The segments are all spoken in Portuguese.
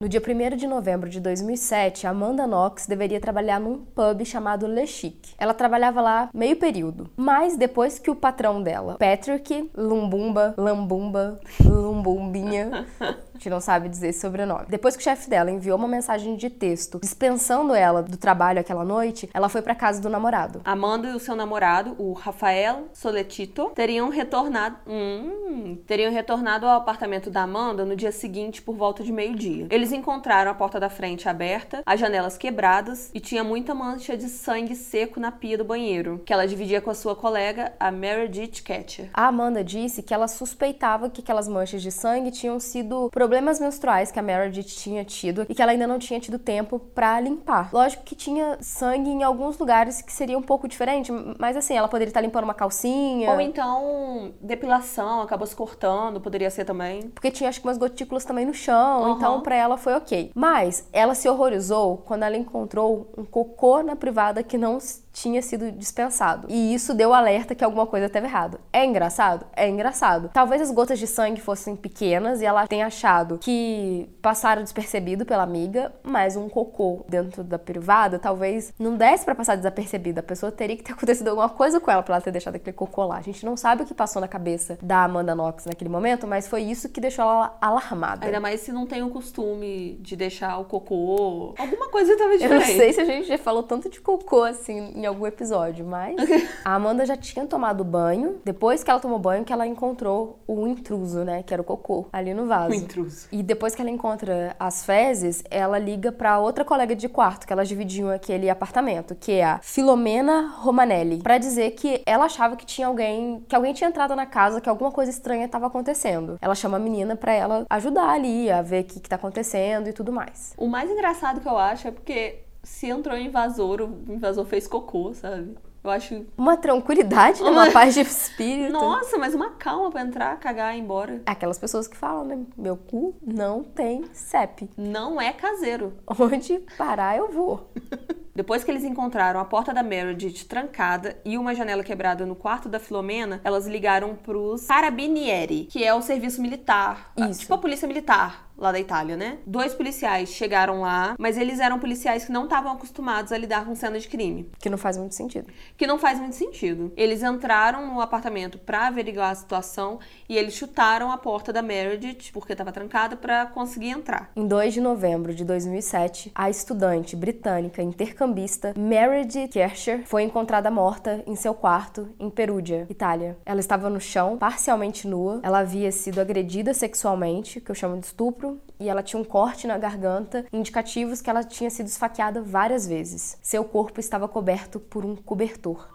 No dia 1 de novembro de 2007, Amanda Knox deveria trabalhar num pub chamado Le Chic. Ela trabalhava lá meio período, mas depois que o patrão dela, Patrick Lumbumba, Lambumba, Lumbumbinha, a gente não sabe dizer esse sobrenome. Depois que o chefe dela enviou uma mensagem de texto dispensando ela do trabalho aquela noite, ela foi para casa do namorado. Amanda e o seu namorado, o Rafael Soletito, teriam retornado, hum, teriam retornado ao apartamento da Amanda no dia seguinte por volta de meio-dia. Eles encontraram a porta da frente aberta, as janelas quebradas e tinha muita mancha de sangue seco na pia do banheiro, que ela dividia com a sua colega, a Meredith Catcher. A Amanda disse que ela suspeitava que aquelas manchas de sangue tinham sido problemas menstruais que a Meredith tinha tido e que ela ainda não tinha tido tempo para limpar. Lógico que tinha sangue em alguns lugares que seria um pouco diferente, mas assim, ela poderia estar limpando uma calcinha. Ou então depilação, acabou se cortando, poderia ser também. Porque tinha acho que umas gotículas também no chão, uhum. então para ela foi ok. Mas ela se horrorizou quando ela encontrou um cocô na privada que não tinha sido dispensado. E isso deu alerta que alguma coisa estava errado. É engraçado? É engraçado. Talvez as gotas de sangue fossem pequenas e ela tenha achado que passaram despercebido pela amiga, mas um cocô dentro da privada talvez não desse para passar desapercebido. A pessoa teria que ter acontecido alguma coisa com ela para ela ter deixado aquele cocô lá. A gente não sabe o que passou na cabeça da Amanda Knox naquele momento, mas foi isso que deixou ela alarmada. Ainda mais se não tem o costume de deixar o cocô. Alguma coisa tava diferente. Eu não sei se a gente já falou tanto de cocô assim em algum episódio, mas a Amanda já tinha tomado banho. Depois que ela tomou banho, que ela encontrou o intruso, né? Que era o cocô ali no vaso. O intruso. E depois que ela encontra as fezes, ela liga para outra colega de quarto, que elas dividiam aquele apartamento, que é a Filomena Romanelli, para dizer que ela achava que tinha alguém, que alguém tinha entrado na casa, que alguma coisa estranha estava acontecendo. Ela chama a menina para ela ajudar ali a ver o que, que tá acontecendo e tudo mais. O mais engraçado que eu acho é porque se entrou um invasor, o invasor fez cocô, sabe? Eu acho. Uma tranquilidade, né? uma paz de espírito. Nossa, mas uma calma pra entrar, cagar e ir embora. Aquelas pessoas que falam, né? Meu cu não tem CEP. Não é caseiro. Onde parar eu vou. Depois que eles encontraram a porta da Meredith trancada e uma janela quebrada no quarto da Filomena, elas ligaram pros Carabinieri, que é o serviço militar. Isso. Tipo a polícia militar lá da Itália, né? Dois policiais chegaram lá, mas eles eram policiais que não estavam acostumados a lidar com cena de crime. Que não faz muito sentido. Que não faz muito sentido. Eles entraram no apartamento para averiguar a situação e eles chutaram a porta da Meredith, porque estava trancada, para conseguir entrar. Em 2 de novembro de 2007, a estudante britânica intercambista Meredith Kersher foi encontrada morta em seu quarto em Perugia, Itália. Ela estava no chão, parcialmente nua. Ela havia sido agredida sexualmente, que eu chamo de estupro, e ela tinha um corte na garganta, indicativos que ela tinha sido esfaqueada várias vezes. Seu corpo estava coberto por um cobertor.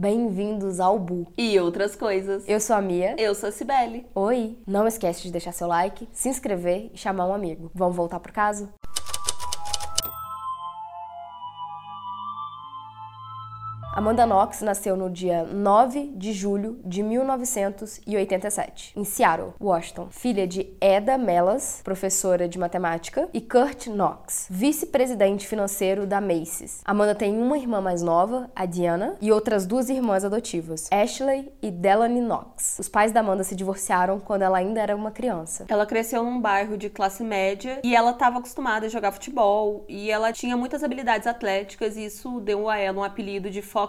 Bem-vindos ao Bu. E outras coisas. Eu sou a Mia. Eu sou a Cibele. Oi. Não esquece de deixar seu like, se inscrever e chamar um amigo. Vamos voltar pro caso? Amanda Knox nasceu no dia 9 de julho de 1987, em Seattle, Washington, filha de Eda Mellas, professora de matemática, e Kurt Knox, vice-presidente financeiro da Macy's. Amanda tem uma irmã mais nova, a Diana, e outras duas irmãs adotivas, Ashley e Delaney Knox. Os pais da Amanda se divorciaram quando ela ainda era uma criança. Ela cresceu num bairro de classe média e ela estava acostumada a jogar futebol e ela tinha muitas habilidades atléticas e isso deu a ela um apelido de Fox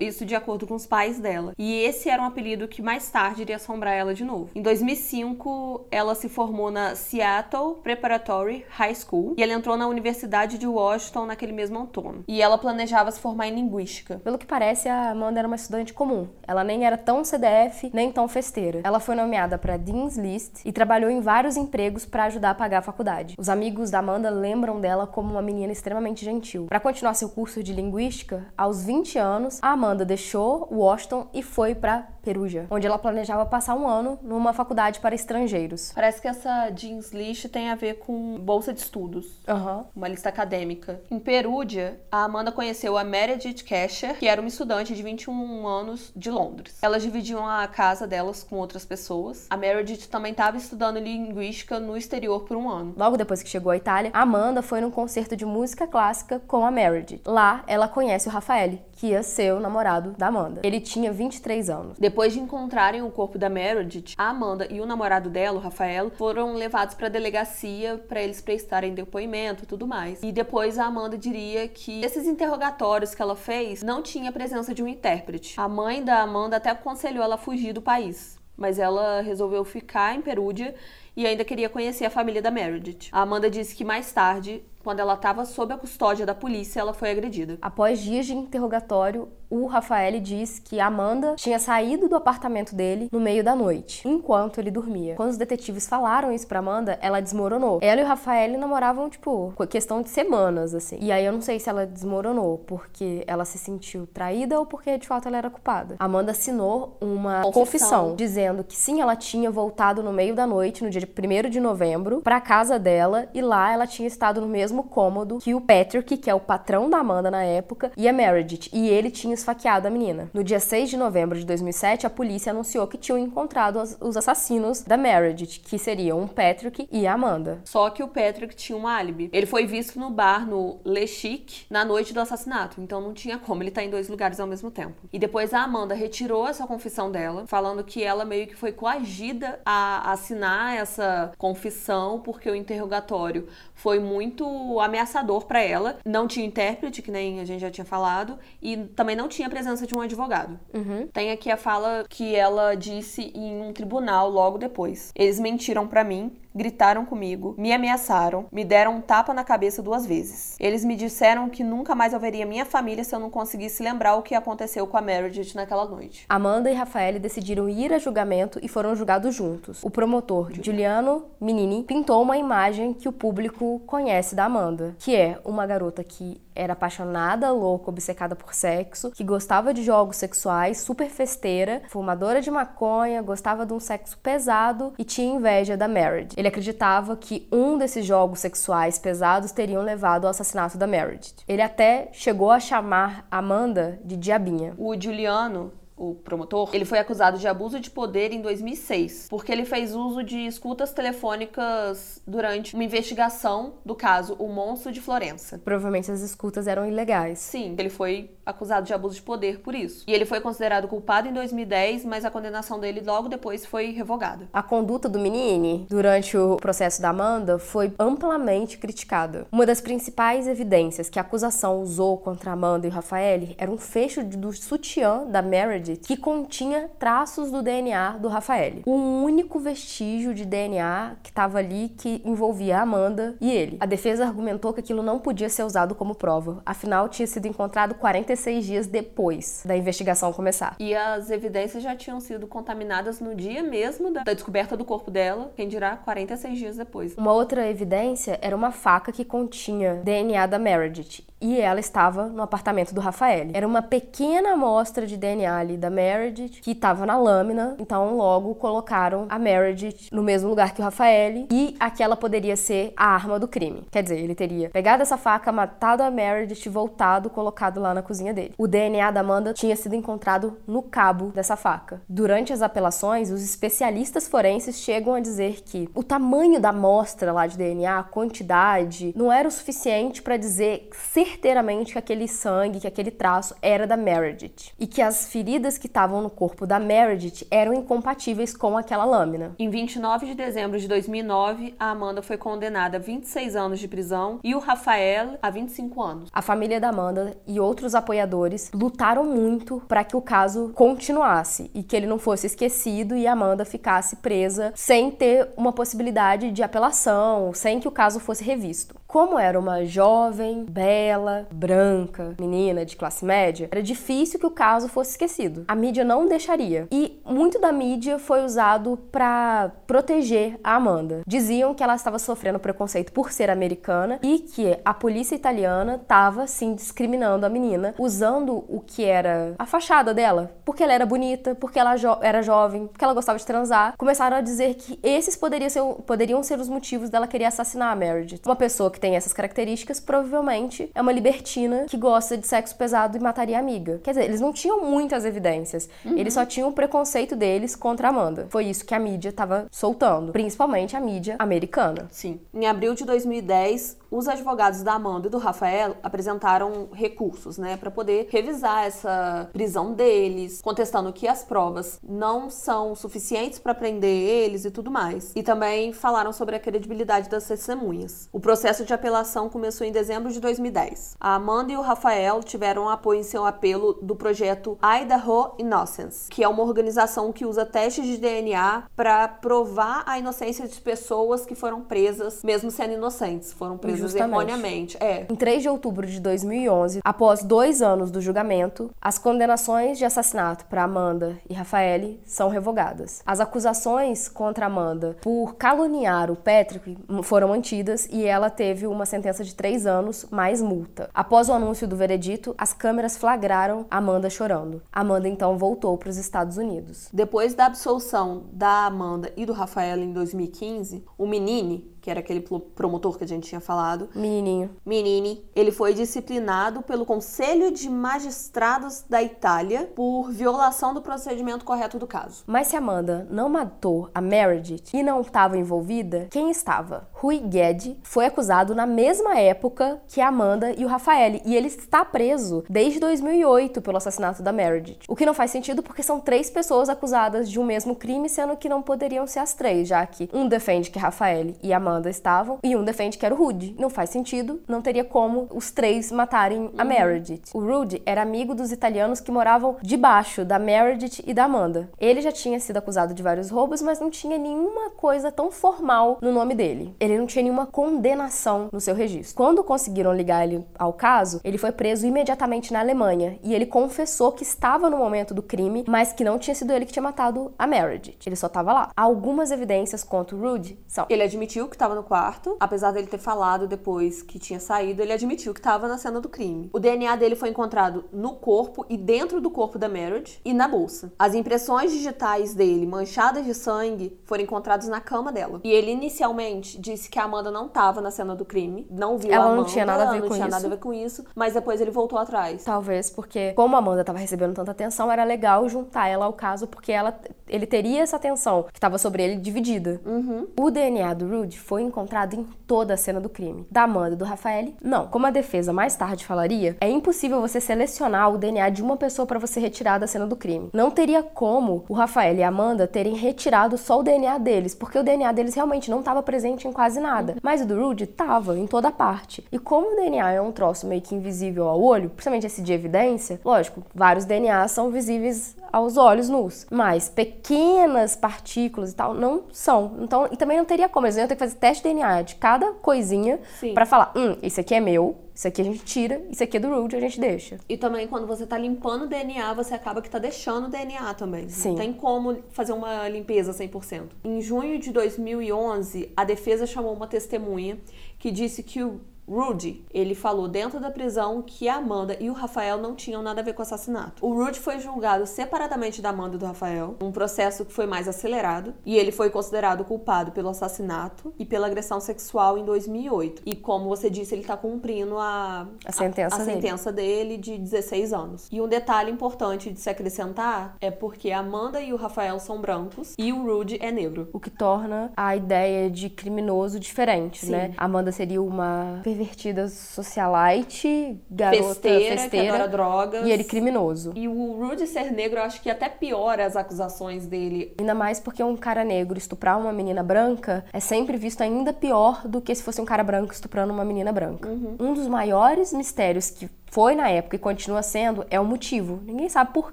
Isso de acordo com os pais dela. E esse era um apelido que mais tarde iria assombrar ela de novo. Em 2005, ela se formou na Seattle Preparatory High School e ela entrou na Universidade de Washington naquele mesmo outono. E ela planejava se formar em linguística. Pelo que parece, a Amanda era uma estudante comum. Ela nem era tão CDF, nem tão festeira. Ela foi nomeada para Dean's List e trabalhou em vários empregos para ajudar a pagar a faculdade. Os amigos da Amanda lembram dela como uma menina extremamente gentil. Para continuar seu curso de linguística, aos 20 anos, a Amanda deixou Washington e foi para Perugia, onde ela planejava passar um ano numa faculdade para estrangeiros. Parece que essa jeans list tem a ver com bolsa de estudos, uhum. uma lista acadêmica. Em Perugia, a Amanda conheceu a Meredith Casher, que era uma estudante de 21 anos de Londres. Elas dividiam a casa delas com outras pessoas. A Meredith também estava estudando linguística no exterior por um ano. Logo depois que chegou à Itália, a Amanda foi num concerto de música clássica com a Meredith. Lá, ela conhece o Rafael, que ia ser o namorado da Amanda. Ele tinha 23 anos. Depois de encontrarem o corpo da Meredith, a Amanda e o namorado dela, o Rafael, foram levados para a delegacia para eles prestarem depoimento e tudo mais. E depois a Amanda diria que esses interrogatórios que ela fez não tinha presença de um intérprete. A mãe da Amanda até aconselhou ela a fugir do país, mas ela resolveu ficar em Perúdia e ainda queria conhecer a família da Meredith. A Amanda disse que mais tarde quando ela estava sob a custódia da polícia, ela foi agredida. Após dias de interrogatório, o Rafael diz que Amanda tinha saído do apartamento dele no meio da noite, enquanto ele dormia. Quando os detetives falaram isso pra Amanda, ela desmoronou. Ela e o Rafael namoravam, tipo, questão de semanas, assim. E aí eu não sei se ela desmoronou porque ela se sentiu traída ou porque de fato ela era culpada. Amanda assinou uma confissão, confissão dizendo que sim, ela tinha voltado no meio da noite, no dia 1 de novembro, pra casa dela e lá ela tinha estado no mesmo mesmo cômodo que o Patrick, que é o patrão da Amanda na época, e a Meredith, e ele tinha esfaqueado a menina. No dia 6 de novembro de 2007, a polícia anunciou que tinham encontrado os assassinos da Meredith, que seriam o Patrick e a Amanda. Só que o Patrick tinha um álibi. Ele foi visto no bar no Le Chic na noite do assassinato, então não tinha como ele estar tá em dois lugares ao mesmo tempo. E depois a Amanda retirou essa confissão dela, falando que ela meio que foi coagida a assinar essa confissão porque o interrogatório foi muito ameaçador para ela. Não tinha intérprete, que nem a gente já tinha falado, e também não tinha a presença de um advogado. Uhum. Tem aqui a fala que ela disse em um tribunal logo depois. Eles mentiram para mim, gritaram comigo, me ameaçaram, me deram um tapa na cabeça duas vezes. Eles me disseram que nunca mais eu veria minha família se eu não conseguisse lembrar o que aconteceu com a Meredith naquela noite. Amanda e Rafael decidiram ir a julgamento e foram julgados juntos. O promotor, Giuliano Minini, pintou uma imagem que o público conhece da Amanda, que é uma garota que era apaixonada, louca, obcecada por sexo, que gostava de jogos sexuais, super festeira, fumadora de maconha, gostava de um sexo pesado e tinha inveja da Meredith. Ele acreditava que um desses jogos sexuais pesados teriam levado ao assassinato da Meredith. Ele até chegou a chamar Amanda de diabinha. O Juliano o promotor, ele foi acusado de abuso de poder em 2006, porque ele fez uso de escutas telefônicas durante uma investigação do caso O Monstro de Florença. Provavelmente as escutas eram ilegais. Sim, ele foi acusado de abuso de poder por isso. E ele foi considerado culpado em 2010, mas a condenação dele logo depois foi revogada. A conduta do menino durante o processo da Amanda foi amplamente criticada. Uma das principais evidências que a acusação usou contra Amanda e Rafael era um fecho do sutiã da Meredith que continha traços do DNA do Rafael. O único vestígio de DNA que estava ali que envolvia a Amanda e ele. A defesa argumentou que aquilo não podia ser usado como prova, afinal tinha sido encontrado 46 dias depois da investigação começar. E as evidências já tinham sido contaminadas no dia mesmo da, da descoberta do corpo dela, quem dirá 46 dias depois. Uma outra evidência era uma faca que continha DNA da Meredith e ela estava no apartamento do Rafael. Era uma pequena amostra de DNA ali da Meredith que estava na lâmina, então logo colocaram a Meredith no mesmo lugar que o Rafael e aquela poderia ser a arma do crime. Quer dizer, ele teria pegado essa faca, matado a Meredith, voltado, colocado lá na cozinha dele. O DNA da Amanda tinha sido encontrado no cabo dessa faca. Durante as apelações, os especialistas forenses chegam a dizer que o tamanho da amostra lá de DNA, a quantidade, não era o suficiente para dizer certeza certeiramente que aquele sangue, que aquele traço era da Meredith e que as feridas que estavam no corpo da Meredith eram incompatíveis com aquela lâmina. Em 29 de dezembro de 2009, a Amanda foi condenada a 26 anos de prisão e o Rafael a 25 anos. A família da Amanda e outros apoiadores lutaram muito para que o caso continuasse e que ele não fosse esquecido e a Amanda ficasse presa sem ter uma possibilidade de apelação, sem que o caso fosse revisto. Como era uma jovem, bela, branca, menina de classe média, era difícil que o caso fosse esquecido. A mídia não deixaria. E muito da mídia foi usado para proteger a Amanda. Diziam que ela estava sofrendo preconceito por ser americana e que a polícia italiana estava sim discriminando a menina, usando o que era a fachada dela, porque ela era bonita, porque ela jo era jovem, porque ela gostava de transar. Começaram a dizer que esses poderiam ser, poderiam ser os motivos dela querer assassinar a Meredith. Uma pessoa que tem essas características, provavelmente é uma libertina que gosta de sexo pesado e mataria a amiga. Quer dizer, eles não tinham muitas evidências. Uhum. Eles só tinham o preconceito deles contra a Amanda. Foi isso que a mídia estava soltando, principalmente a mídia americana. Sim. Em abril de 2010, os advogados da Amanda e do Rafael apresentaram recursos, né, para poder revisar essa prisão deles, contestando que as provas não são suficientes para prender eles e tudo mais. E também falaram sobre a credibilidade das testemunhas. O processo de apelação começou em dezembro de 2010. A Amanda e o Rafael tiveram apoio em seu apelo do projeto Idaho Innocence, que é uma organização que usa testes de DNA para provar a inocência de pessoas que foram presas, mesmo sendo inocentes, foram presas Justamente. erroneamente. É. Em 3 de outubro de 2011, após dois anos do julgamento, as condenações de assassinato para Amanda e Rafael são revogadas. As acusações contra Amanda por caluniar o Patrick foram mantidas e ela teve uma sentença de três anos mais multa. Após o anúncio do veredito, as câmeras flagraram Amanda chorando. Amanda então voltou para os Estados Unidos. Depois da absolução da Amanda e do Rafael em 2015, o Menini, que era aquele promotor que a gente tinha falado. Menininho. Menini. Ele foi disciplinado pelo Conselho de Magistrados da Itália por violação do procedimento correto do caso. Mas se Amanda não matou a Meredith e não estava envolvida, quem estava? Rui Guedes foi acusado na mesma época que a Amanda e o Rafael, e ele está preso desde 2008 pelo assassinato da Meredith. O que não faz sentido porque são três pessoas acusadas de um mesmo crime, sendo que não poderiam ser as três, já que um defende que Rafael e Amanda Amanda estavam, e um defende que era o Rudy. Não faz sentido, não teria como os três matarem a uhum. Meredith. O Rudy era amigo dos italianos que moravam debaixo da Meredith e da Amanda. Ele já tinha sido acusado de vários roubos, mas não tinha nenhuma coisa tão formal no nome dele. Ele não tinha nenhuma condenação no seu registro. Quando conseguiram ligar ele ao caso, ele foi preso imediatamente na Alemanha e ele confessou que estava no momento do crime, mas que não tinha sido ele que tinha matado a Meredith. Ele só estava lá. Algumas evidências contra o Rudy são: ele admitiu que estava no quarto, apesar dele ter falado depois que tinha saído, ele admitiu que estava na cena do crime. O DNA dele foi encontrado no corpo e dentro do corpo da Meredith e na bolsa. As impressões digitais dele, manchadas de sangue, foram encontradas na cama dela. E ele inicialmente disse que a Amanda não estava na cena do crime, não viu ela a Amanda, não tinha nada a ver não com tinha isso. nada a ver com isso, mas depois ele voltou atrás. Talvez porque como a Amanda estava recebendo tanta atenção, era legal juntar ela ao caso porque ela ele teria essa atenção que estava sobre ele dividida. Uhum. O DNA do Rude foi encontrado em toda a cena do crime. Da Amanda e do Rafael, não. Como a defesa mais tarde falaria, é impossível você selecionar o DNA de uma pessoa para você retirar da cena do crime. Não teria como o Rafael e a Amanda terem retirado só o DNA deles, porque o DNA deles realmente não estava presente em quase nada. Mas o do Rude estava em toda parte. E como o DNA é um troço meio que invisível ao olho, principalmente esse de evidência, lógico, vários DNAs são visíveis aos olhos nus, mas pequenas partículas e tal não são. Então, e também não teria como, eles iam ter que fazer teste de DNA de cada coisinha para falar, hum, esse aqui é meu, isso aqui a gente tira, isso aqui é do Rude, a gente deixa. E também quando você tá limpando o DNA, você acaba que tá deixando o DNA também. Sim. Não tem como fazer uma limpeza 100%. Em junho de 2011, a defesa chamou uma testemunha que disse que o Rudy, ele falou dentro da prisão que a Amanda e o Rafael não tinham nada a ver com o assassinato. O Rudy foi julgado separadamente da Amanda e do Rafael, um processo que foi mais acelerado, e ele foi considerado culpado pelo assassinato e pela agressão sexual em 2008. E como você disse, ele está cumprindo a, a, sentença, a, a dele. sentença dele de 16 anos. E um detalhe importante de se acrescentar é porque a Amanda e o Rafael são brancos e o Rudy é negro. O que torna a ideia de criminoso diferente, Sim. né? A Amanda seria uma pervertida socialite, garota festeira, festeira, que drogas. e ele criminoso. E o Rudy ser negro, eu acho que até piora as acusações dele. Ainda mais porque um cara negro estuprar uma menina branca é sempre visto ainda pior do que se fosse um cara branco estuprando uma menina branca. Uhum. Um dos maiores mistérios que foi na época e continua sendo é o motivo. Ninguém sabe por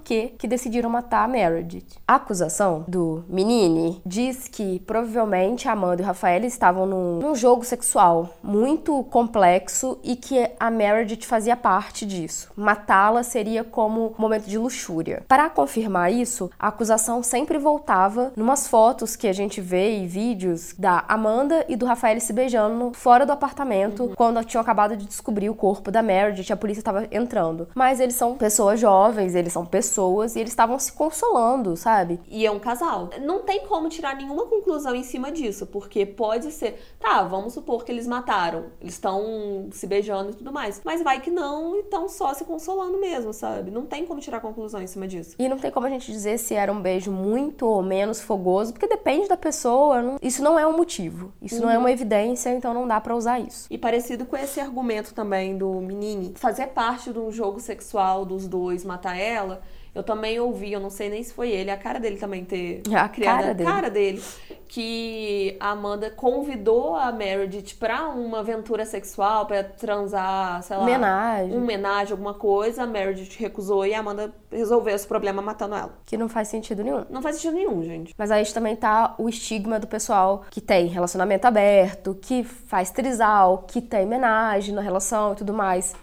que que decidiram matar a Meredith. A acusação do Menini diz que provavelmente Amanda e o Rafael estavam num, num jogo sexual muito complexo e que a Meredith fazia parte disso. Matá-la seria como um momento de luxúria. Para confirmar isso, a acusação sempre voltava numas fotos que a gente vê e vídeos da Amanda e do Rafael se beijando fora do apartamento uhum. quando tinham acabado de descobrir o corpo da Meredith. A polícia tava entrando. Mas eles são pessoas jovens, eles são pessoas e eles estavam se consolando, sabe? E é um casal. Não tem como tirar nenhuma conclusão em cima disso, porque pode ser, tá, vamos supor que eles mataram, eles estão se beijando e tudo mais, mas vai que não e estão só se consolando mesmo, sabe? Não tem como tirar conclusão em cima disso. E não tem como a gente dizer se era um beijo muito ou menos fogoso, porque depende da pessoa. Não... Isso não é um motivo, isso uhum. não é uhum. uma evidência, então não dá para usar isso. E parecido com esse argumento também do menino fazer parte de um jogo sexual dos dois matar ela eu também ouvi, eu não sei nem se foi ele, a cara dele também ter a criado cara a dele. cara dele, que a Amanda convidou a Meredith pra uma aventura sexual, para transar, sei lá, homenagem. um homenagem, alguma coisa. A Meredith recusou e a Amanda resolveu esse problema matando ela. Que não faz sentido nenhum. Não faz sentido nenhum, gente. Mas aí também tá o estigma do pessoal que tem relacionamento aberto, que faz trisal, que tem homenagem na relação e tudo mais.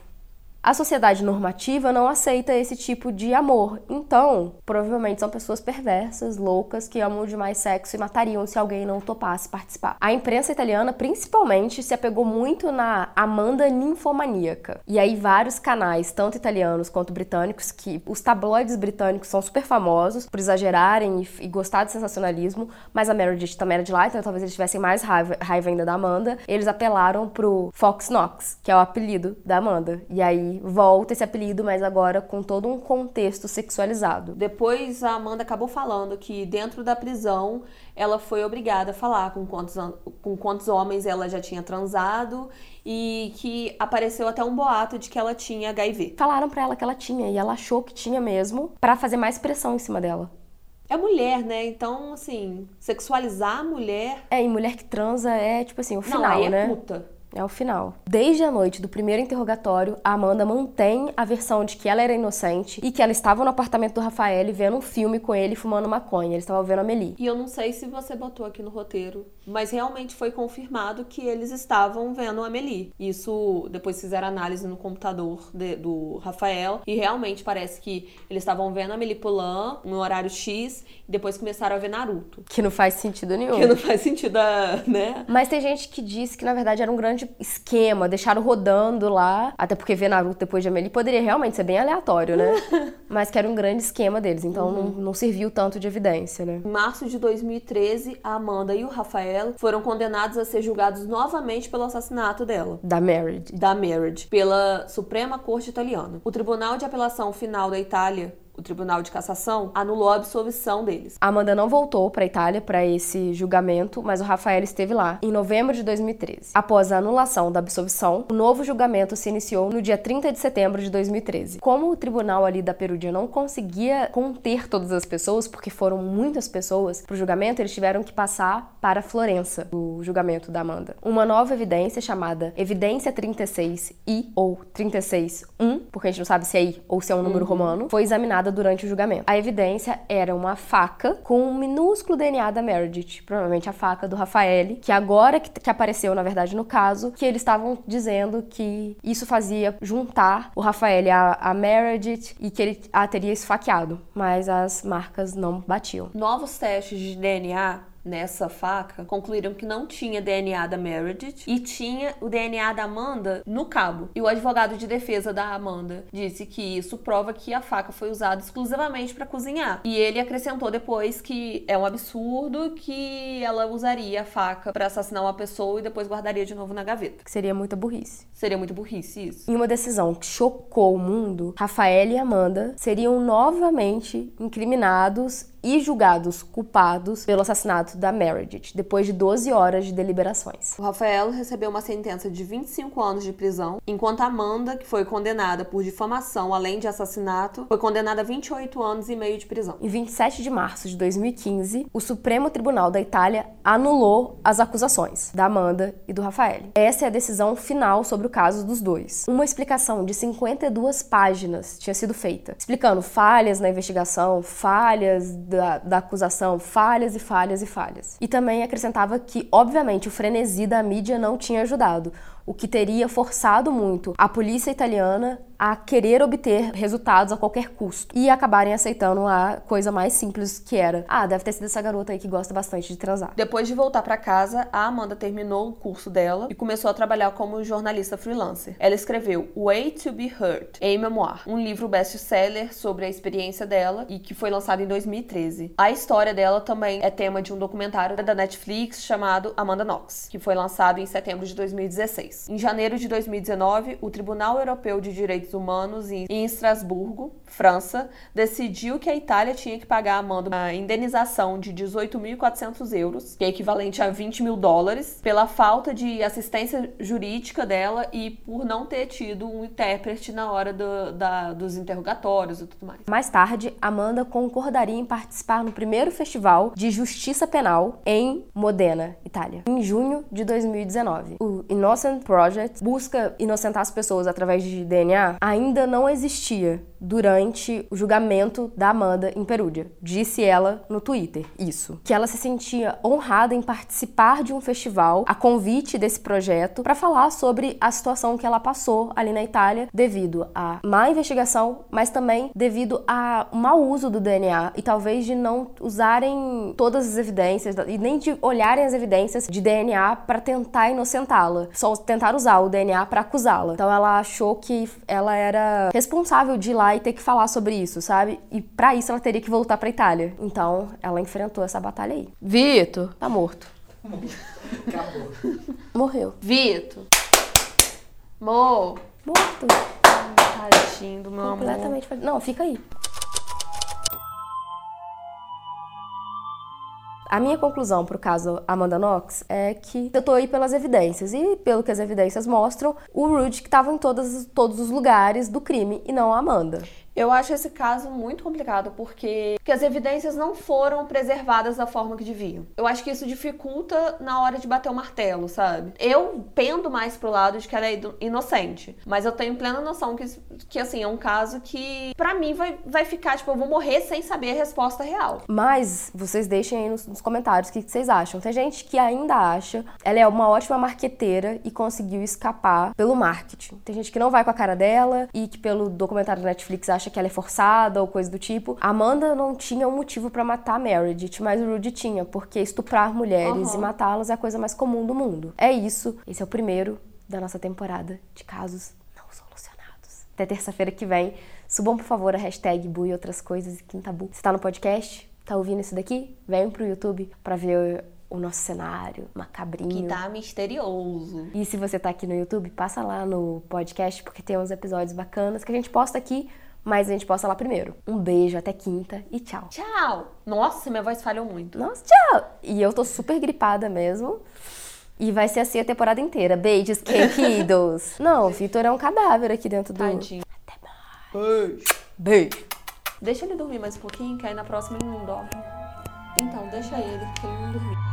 A sociedade normativa não aceita esse tipo de amor. Então, provavelmente são pessoas perversas, loucas, que amam demais sexo e matariam se alguém não topasse participar. A imprensa italiana, principalmente, se apegou muito na Amanda ninfomaníaca. E aí, vários canais, tanto italianos quanto britânicos, que os tabloides britânicos são super famosos por exagerarem e, e gostar de sensacionalismo, mas a Meredith também era de lá, então talvez eles tivessem mais raiva, raiva ainda da Amanda. Eles apelaram pro Fox Knox, que é o apelido da Amanda. E aí, volta esse apelido, mas agora com todo um contexto sexualizado. Depois a Amanda acabou falando que dentro da prisão ela foi obrigada a falar com quantos, com quantos homens ela já tinha transado e que apareceu até um boato de que ela tinha HIV. Falaram para ela que ela tinha e ela achou que tinha mesmo para fazer mais pressão em cima dela. É mulher, né? Então, assim, sexualizar a mulher. É, e mulher que transa é tipo assim, o final, Não, aí é né? Puta. É o final. Desde a noite do primeiro interrogatório, a Amanda mantém a versão de que ela era inocente e que ela estava no apartamento do Rafael vendo um filme com ele fumando maconha. Eles estavam vendo a Meli. E eu não sei se você botou aqui no roteiro, mas realmente foi confirmado que eles estavam vendo a Meli. Isso depois fizeram análise no computador de, do Rafael e realmente parece que eles estavam vendo a Meli Polan no horário X e depois começaram a ver Naruto. Que não faz sentido nenhum. Que não faz sentido, né? Mas tem gente que diz que na verdade era um grande grande esquema, deixaram rodando lá, até porque ver Naruto depois de Amelie poderia realmente ser bem aleatório, né? Mas que era um grande esquema deles, então uhum. não, não serviu tanto de evidência, né? Em março de 2013, a Amanda e o Rafael foram condenados a ser julgados novamente pelo assassinato dela. Da Marriage. Da Marriage, pela Suprema Corte Italiana. O Tribunal de Apelação Final da Itália o Tribunal de Cassação anulou a absolvição deles. A Amanda não voltou para a Itália para esse julgamento, mas o Rafael esteve lá em novembro de 2013. Após a anulação da absolvição, o novo julgamento se iniciou no dia 30 de setembro de 2013. Como o tribunal ali da Perugia não conseguia conter todas as pessoas, porque foram muitas pessoas para o julgamento, eles tiveram que passar para Florença, o julgamento da Amanda. Uma nova evidência chamada Evidência 36I ou 36-1, porque a gente não sabe se é I ou se é um número uhum. romano, foi examinada durante o julgamento. A evidência era uma faca com um minúsculo DNA da Meredith, provavelmente a faca do Rafael, que agora que, que apareceu, na verdade, no caso, que eles estavam dizendo que isso fazia juntar o Rafael a, a Meredith e que ele a teria esfaqueado, mas as marcas não batiam. Novos testes de DNA nessa faca concluíram que não tinha DNA da Meredith e tinha o DNA da Amanda no cabo. E o advogado de defesa da Amanda disse que isso prova que a faca foi usada exclusivamente para cozinhar. E ele acrescentou depois que é um absurdo que ela usaria a faca para assassinar uma pessoa e depois guardaria de novo na gaveta. Que seria muita burrice. Seria muito burrice isso. Em uma decisão que chocou o mundo, Rafael e Amanda seriam novamente incriminados e julgados culpados pelo assassinato da Meredith, depois de 12 horas de deliberações. O Rafael recebeu uma sentença de 25 anos de prisão, enquanto Amanda, que foi condenada por difamação além de assassinato, foi condenada a 28 anos e meio de prisão. Em 27 de março de 2015, o Supremo Tribunal da Itália anulou as acusações da Amanda e do Rafael. Essa é a decisão final sobre o caso dos dois. Uma explicação de 52 páginas tinha sido feita, explicando falhas na investigação, falhas da, da acusação, falhas e falhas e falhas. E também acrescentava que, obviamente, o frenesi da mídia não tinha ajudado. O que teria forçado muito a polícia italiana a querer obter resultados a qualquer custo e acabarem aceitando a coisa mais simples que era, ah, deve ter sido essa garota aí que gosta bastante de transar. Depois de voltar para casa, a Amanda terminou o curso dela e começou a trabalhar como jornalista freelancer. Ela escreveu Way to Be Hurt, em Memoir, um livro best-seller sobre a experiência dela e que foi lançado em 2013. A história dela também é tema de um documentário da Netflix chamado Amanda Knox, que foi lançado em setembro de 2016. Em janeiro de 2019, o Tribunal Europeu de Direitos Direitos Humanos em Estrasburgo, França, decidiu que a Itália tinha que pagar a Amanda uma indenização de 18.400 euros, que é equivalente a 20 mil dólares, pela falta de assistência jurídica dela e por não ter tido um intérprete na hora do, da, dos interrogatórios e tudo mais. Mais tarde, Amanda concordaria em participar no primeiro festival de justiça penal em Modena, Itália, em junho de 2019. O Innocent Project busca inocentar as pessoas através de DNA ainda não existia durante o julgamento da Amanda em Perúdia. Disse ela no Twitter isso, que ela se sentia honrada em participar de um festival a convite desse projeto para falar sobre a situação que ela passou ali na Itália devido à má investigação, mas também devido ao mau uso do DNA e talvez de não usarem todas as evidências e nem de olharem as evidências de DNA para tentar inocentá-la, só tentar usar o DNA para acusá-la. Então ela achou que ela era responsável de ir lá e ter que falar sobre isso, sabe? E para isso ela teria que voltar para Itália. Então ela enfrentou essa batalha aí. Vitor tá morto. Acabou. Morreu. Vitor. Mo. Morto. Tadinho do meu Completamente. amor. Não, fica aí. A minha conclusão para o caso Amanda Knox é que eu tô aí pelas evidências e pelo que as evidências mostram, o Rudy que estava em todas, todos os lugares do crime e não a Amanda. Eu acho esse caso muito complicado porque, porque as evidências não foram preservadas da forma que deviam. Eu acho que isso dificulta na hora de bater o martelo, sabe? Eu pendo mais pro lado de que ela é inocente, mas eu tenho plena noção que, que assim, é um caso que para mim vai, vai ficar, tipo, eu vou morrer sem saber a resposta real. Mas vocês deixem aí nos, nos comentários o que, que vocês acham. Tem gente que ainda acha ela é uma ótima marqueteira e conseguiu escapar pelo marketing. Tem gente que não vai com a cara dela e que pelo documentário da Netflix acha acha que ela é forçada ou coisa do tipo. Amanda não tinha um motivo para matar a Meredith, mas o Rudy tinha, porque estuprar mulheres uhum. e matá-las é a coisa mais comum do mundo. É isso. Esse é o primeiro da nossa temporada de casos não solucionados. Até terça-feira que vem. Subam, por favor, a hashtag Bu e outras coisas e Quintabu. Você tá no podcast? Tá ouvindo isso daqui? Vem pro YouTube para ver o nosso cenário macabrinho. Que tá misterioso. E se você tá aqui no YouTube, passa lá no podcast, porque tem uns episódios bacanas que a gente posta aqui mas a gente posta lá primeiro. Um beijo, até quinta e tchau. Tchau! Nossa, minha voz falhou muito. Nossa, tchau! E eu tô super gripada mesmo. E vai ser assim a temporada inteira. Beijos, queridos. Não, o Vitor é um cadáver aqui dentro do. Tadinho. Até mais. Beijo. Beijo. Deixa ele dormir mais um pouquinho, que aí na próxima ele não dorme. Então, deixa ele, porque ele não dormir.